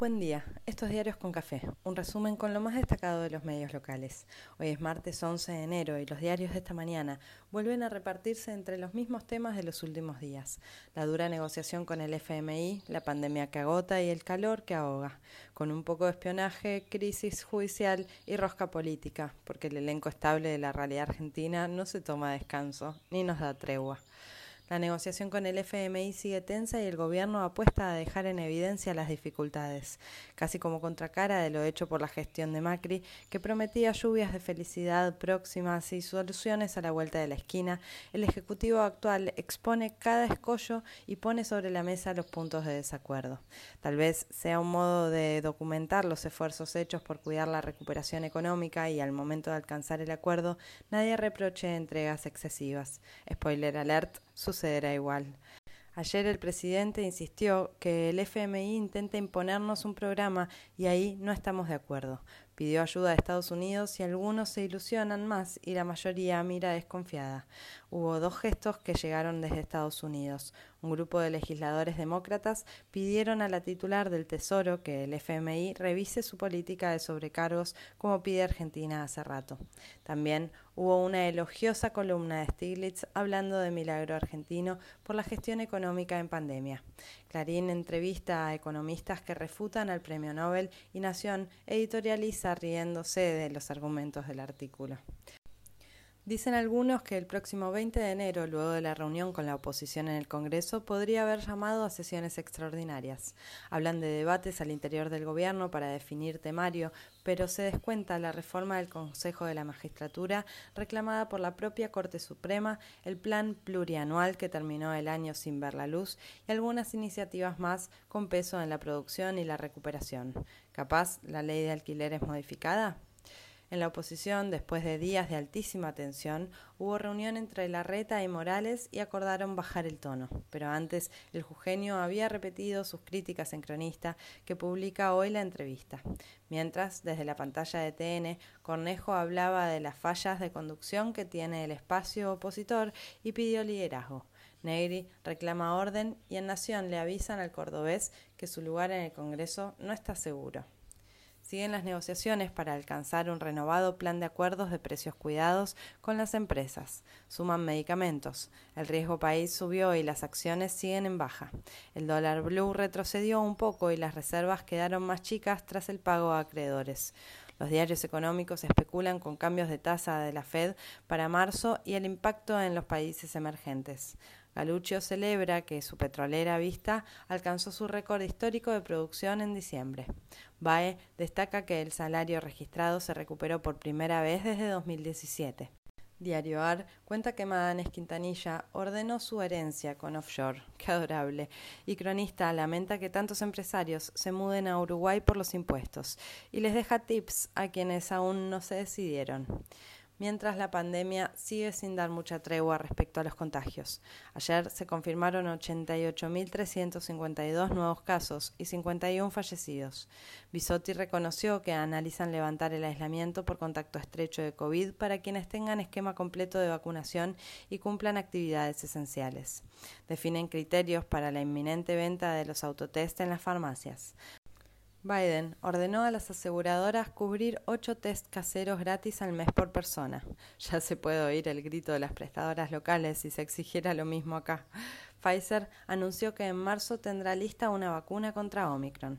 Buen día, estos diarios con café, un resumen con lo más destacado de los medios locales. Hoy es martes 11 de enero y los diarios de esta mañana vuelven a repartirse entre los mismos temas de los últimos días. La dura negociación con el FMI, la pandemia que agota y el calor que ahoga, con un poco de espionaje, crisis judicial y rosca política, porque el elenco estable de la realidad argentina no se toma descanso ni nos da tregua. La negociación con el FMI sigue tensa y el gobierno apuesta a dejar en evidencia las dificultades, casi como contracara de lo hecho por la gestión de Macri, que prometía lluvias de felicidad próximas y soluciones a la vuelta de la esquina. El Ejecutivo actual expone cada escollo y pone sobre la mesa los puntos de desacuerdo. Tal vez sea un modo de documentar los esfuerzos hechos por cuidar la recuperación económica y al momento de alcanzar el acuerdo nadie reproche entregas excesivas. Spoiler alert, sucederá igual. Ayer el presidente insistió que el FMI intenta imponernos un programa y ahí no estamos de acuerdo. Pidió ayuda a Estados Unidos y algunos se ilusionan más y la mayoría mira desconfiada. Hubo dos gestos que llegaron desde Estados Unidos. Un grupo de legisladores demócratas pidieron a la titular del Tesoro que el FMI revise su política de sobrecargos como pide Argentina hace rato. También hubo una elogiosa columna de Stiglitz hablando de milagro argentino por la gestión económica en pandemia. Clarín entrevista a economistas que refutan al premio Nobel y Nación editorializa riéndose de los argumentos del artículo. Dicen algunos que el próximo 20 de enero, luego de la reunión con la oposición en el Congreso, podría haber llamado a sesiones extraordinarias. Hablan de debates al interior del Gobierno para definir temario, pero se descuenta la reforma del Consejo de la Magistratura reclamada por la propia Corte Suprema, el plan plurianual que terminó el año sin ver la luz y algunas iniciativas más con peso en la producción y la recuperación. ¿Capaz la ley de alquileres modificada? En la oposición, después de días de altísima tensión, hubo reunión entre Larreta y Morales y acordaron bajar el tono. Pero antes, el Jugenio había repetido sus críticas en Cronista, que publica hoy la entrevista. Mientras, desde la pantalla de TN, Cornejo hablaba de las fallas de conducción que tiene el espacio opositor y pidió liderazgo. Negri reclama orden y en Nación le avisan al cordobés que su lugar en el Congreso no está seguro. Siguen las negociaciones para alcanzar un renovado plan de acuerdos de precios cuidados con las empresas. Suman medicamentos. El riesgo país subió y las acciones siguen en baja. El dólar blue retrocedió un poco y las reservas quedaron más chicas tras el pago a acreedores. Los diarios económicos especulan con cambios de tasa de la Fed para marzo y el impacto en los países emergentes. Galuccio celebra que su petrolera Vista alcanzó su récord histórico de producción en diciembre. BAE destaca que el salario registrado se recuperó por primera vez desde 2017. Diario AR cuenta que Madanes Quintanilla ordenó su herencia con offshore. Qué adorable. Y Cronista lamenta que tantos empresarios se muden a Uruguay por los impuestos y les deja tips a quienes aún no se decidieron mientras la pandemia sigue sin dar mucha tregua respecto a los contagios. Ayer se confirmaron 88.352 nuevos casos y 51 fallecidos. Bisotti reconoció que analizan levantar el aislamiento por contacto estrecho de COVID para quienes tengan esquema completo de vacunación y cumplan actividades esenciales. Definen criterios para la inminente venta de los autotest en las farmacias. Biden ordenó a las aseguradoras cubrir ocho test caseros gratis al mes por persona. Ya se puede oír el grito de las prestadoras locales si se exigiera lo mismo acá. Pfizer anunció que en marzo tendrá lista una vacuna contra Omicron.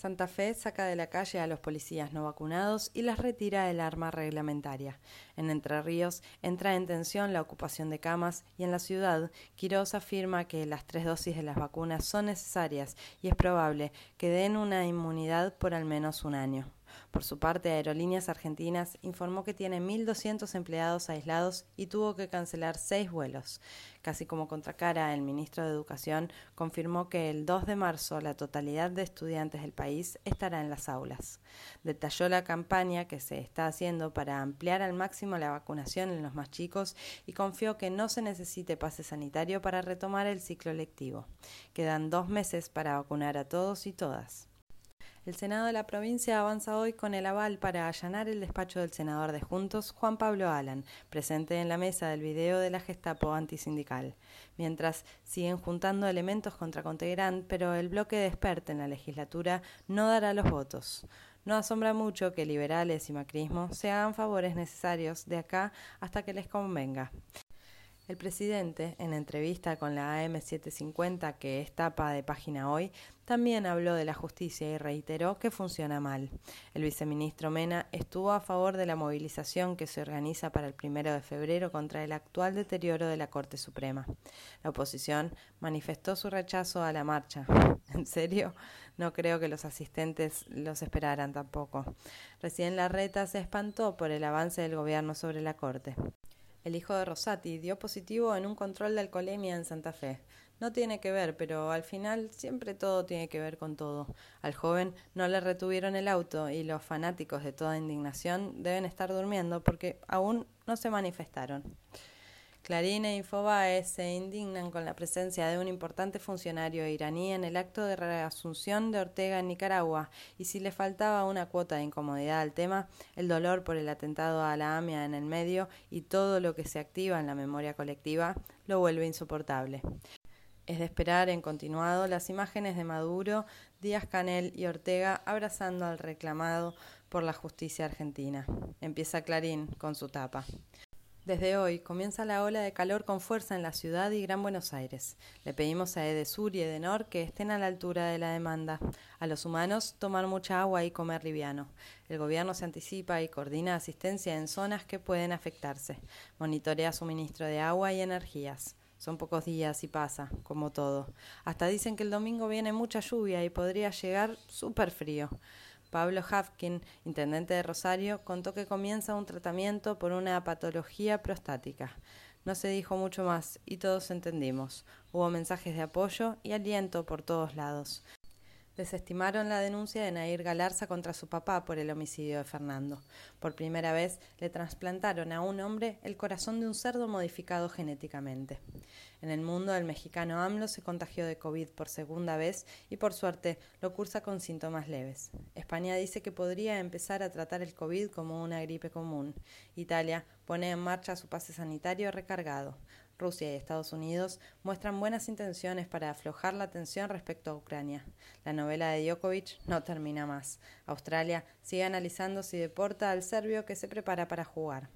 Santa Fe saca de la calle a los policías no vacunados y les retira el arma reglamentaria. En Entre Ríos entra en tensión la ocupación de camas y en la ciudad Quirós afirma que las tres dosis de las vacunas son necesarias y es probable que den una inmunidad por al menos un año. Por su parte, Aerolíneas Argentinas informó que tiene 1.200 empleados aislados y tuvo que cancelar seis vuelos. Casi como contracara, el ministro de Educación confirmó que el 2 de marzo la totalidad de estudiantes del país estará en las aulas. Detalló la campaña que se está haciendo para ampliar al máximo la vacunación en los más chicos y confió que no se necesite pase sanitario para retomar el ciclo lectivo. Quedan dos meses para vacunar a todos y todas. El Senado de la provincia avanza hoy con el aval para allanar el despacho del senador de Juntos, Juan Pablo Alan, presente en la mesa del video de la Gestapo antisindical. Mientras siguen juntando elementos contra Contegrán, pero el bloque de en la legislatura no dará los votos. No asombra mucho que liberales y macrismo se hagan favores necesarios de acá hasta que les convenga. El presidente, en entrevista con la AM750, que es tapa de página hoy, también habló de la justicia y reiteró que funciona mal. El viceministro Mena estuvo a favor de la movilización que se organiza para el primero de febrero contra el actual deterioro de la Corte Suprema. La oposición manifestó su rechazo a la marcha. ¿En serio? No creo que los asistentes los esperaran tampoco. Recién la reta se espantó por el avance del gobierno sobre la Corte. El hijo de Rosati dio positivo en un control de alcoholemia en Santa Fe. No tiene que ver, pero al final siempre todo tiene que ver con todo. Al joven no le retuvieron el auto y los fanáticos de toda indignación deben estar durmiendo porque aún no se manifestaron. Clarín e Infobae se indignan con la presencia de un importante funcionario iraní en el acto de reasunción de Ortega en Nicaragua y si le faltaba una cuota de incomodidad al tema, el dolor por el atentado a la AMIA en el medio y todo lo que se activa en la memoria colectiva lo vuelve insoportable. Es de esperar en continuado las imágenes de Maduro, Díaz Canel y Ortega abrazando al reclamado por la justicia argentina. Empieza Clarín con su tapa. Desde hoy comienza la ola de calor con fuerza en la ciudad y Gran Buenos Aires. Le pedimos a Edesur y Edenor que estén a la altura de la demanda. A los humanos tomar mucha agua y comer liviano. El gobierno se anticipa y coordina asistencia en zonas que pueden afectarse. Monitorea suministro de agua y energías. Son pocos días y pasa, como todo. Hasta dicen que el domingo viene mucha lluvia y podría llegar súper frío. Pablo Hafkin, intendente de Rosario, contó que comienza un tratamiento por una patología prostática. No se dijo mucho más y todos entendimos. Hubo mensajes de apoyo y aliento por todos lados desestimaron la denuncia de Nair Galarza contra su papá por el homicidio de Fernando. Por primera vez le trasplantaron a un hombre el corazón de un cerdo modificado genéticamente. En el mundo, el mexicano AMLO se contagió de COVID por segunda vez y por suerte lo cursa con síntomas leves. España dice que podría empezar a tratar el COVID como una gripe común. Italia pone en marcha su pase sanitario recargado. Rusia y Estados Unidos muestran buenas intenciones para aflojar la tensión respecto a Ucrania. La novela de Djokovic no termina más. Australia sigue analizando si deporta al serbio que se prepara para jugar.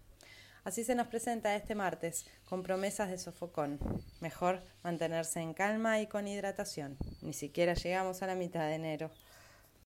Así se nos presenta este martes, con promesas de sofocón. Mejor mantenerse en calma y con hidratación. Ni siquiera llegamos a la mitad de enero.